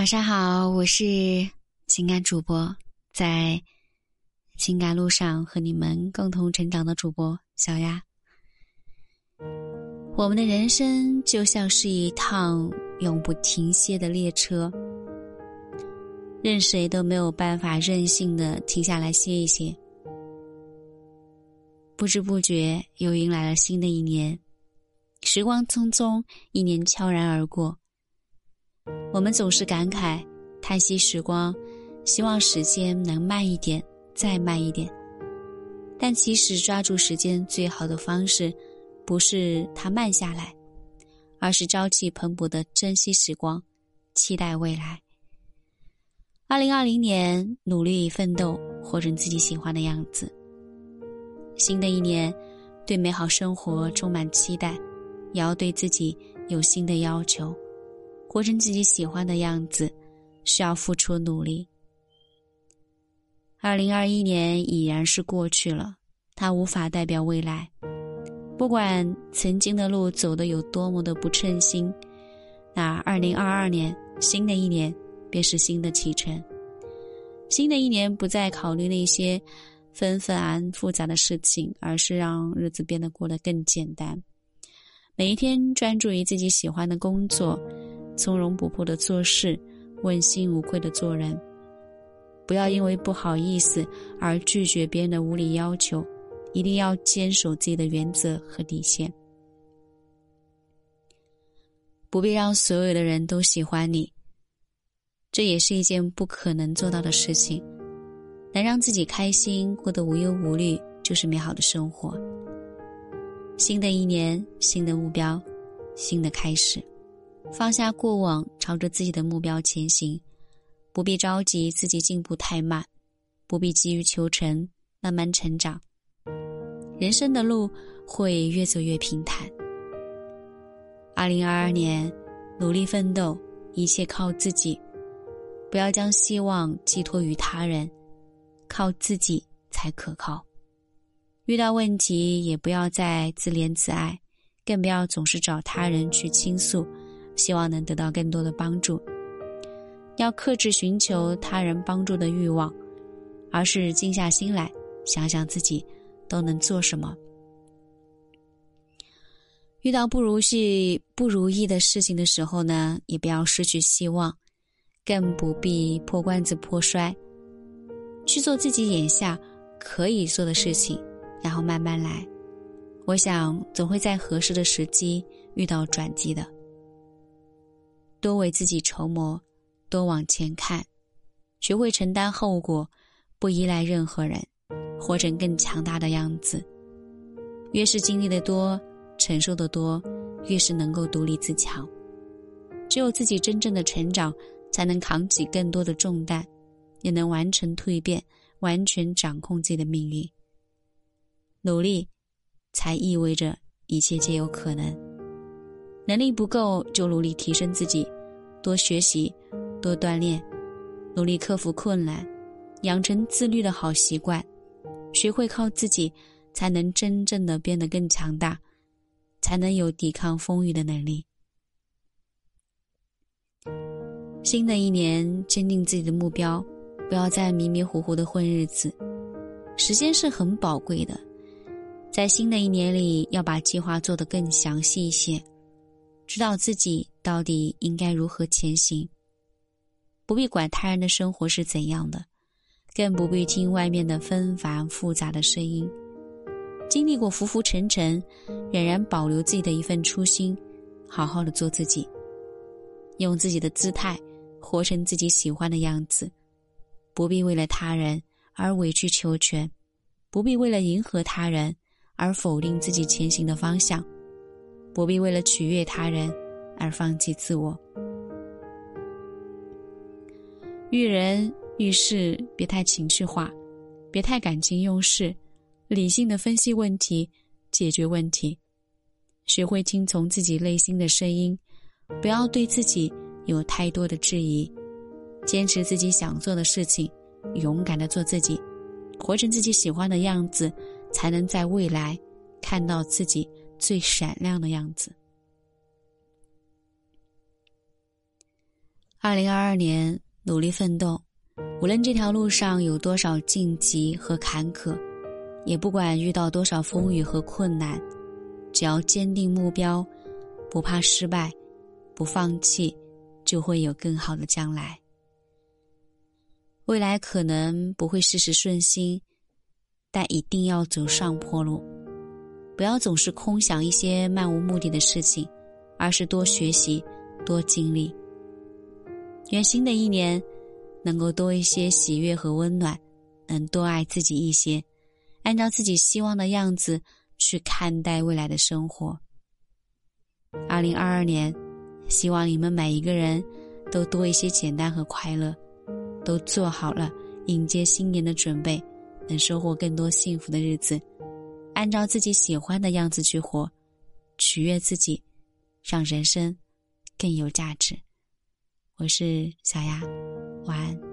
晚上好，我是情感主播，在情感路上和你们共同成长的主播小丫。我们的人生就像是一趟永不停歇的列车，任谁都没有办法任性的停下来歇一歇。不知不觉又迎来了新的一年，时光匆匆，一年悄然而过。我们总是感慨、叹息时光，希望时间能慢一点，再慢一点。但其实抓住时间最好的方式，不是它慢下来，而是朝气蓬勃的珍惜时光，期待未来。二零二零年，努力奋斗，活成自己喜欢的样子。新的一年，对美好生活充满期待，也要对自己有新的要求。活成自己喜欢的样子，需要付出努力。二零二一年已然是过去了，它无法代表未来。不管曾经的路走得有多么的不称心，那二零二二年新的一年便是新的启程。新的一年不再考虑那些纷纷繁复杂的事情，而是让日子变得过得更简单。每一天专注于自己喜欢的工作。从容不迫的做事，问心无愧的做人。不要因为不好意思而拒绝别人的无理要求，一定要坚守自己的原则和底线。不必让所有的人都喜欢你，这也是一件不可能做到的事情。能让自己开心，过得无忧无虑，就是美好的生活。新的一年，新的目标，新的开始。放下过往，朝着自己的目标前行，不必着急自己进步太慢，不必急于求成，慢慢成长。人生的路会越走越平坦。二零二二年，努力奋斗，一切靠自己，不要将希望寄托于他人，靠自己才可靠。遇到问题也不要再自怜自艾，更不要总是找他人去倾诉。希望能得到更多的帮助，要克制寻求他人帮助的欲望，而是静下心来想想自己都能做什么。遇到不如意、不如意的事情的时候呢，也不要失去希望，更不必破罐子破摔，去做自己眼下可以做的事情，然后慢慢来。我想总会在合适的时机遇到转机的。多为自己筹谋，多往前看，学会承担后果，不依赖任何人，活成更强大的样子。越是经历的多，承受的多，越是能够独立自强。只有自己真正的成长，才能扛起更多的重担，也能完成蜕变，完全掌控自己的命运。努力，才意味着一切皆有可能。能力不够，就努力提升自己，多学习，多锻炼，努力克服困难，养成自律的好习惯，学会靠自己，才能真正的变得更强大，才能有抵抗风雨的能力。新的一年，坚定自己的目标，不要再迷迷糊糊的混日子。时间是很宝贵的，在新的一年里，要把计划做得更详细一些。知道自己到底应该如何前行，不必管他人的生活是怎样的，更不必听外面的纷繁复杂的声音。经历过浮浮沉沉，仍然保留自己的一份初心，好好的做自己，用自己的姿态活成自己喜欢的样子。不必为了他人而委曲求全，不必为了迎合他人而否定自己前行的方向。不必为了取悦他人而放弃自我。遇人遇事别太情绪化，别太感情用事，理性的分析问题，解决问题。学会听从自己内心的声音，不要对自己有太多的质疑。坚持自己想做的事情，勇敢的做自己，活成自己喜欢的样子，才能在未来看到自己。最闪亮的样子。二零二二年，努力奋斗，无论这条路上有多少荆棘和坎坷，也不管遇到多少风雨和困难，只要坚定目标，不怕失败，不放弃，就会有更好的将来。未来可能不会事事顺心，但一定要走上坡路。不要总是空想一些漫无目的的事情，而是多学习，多经历。愿新的一年能够多一些喜悦和温暖，能多爱自己一些，按照自己希望的样子去看待未来的生活。二零二二年，希望你们每一个人都多一些简单和快乐，都做好了迎接新年的准备，能收获更多幸福的日子，按照自己喜欢的样子去活，取悦自己，让人生更有价值。我是小丫，晚安。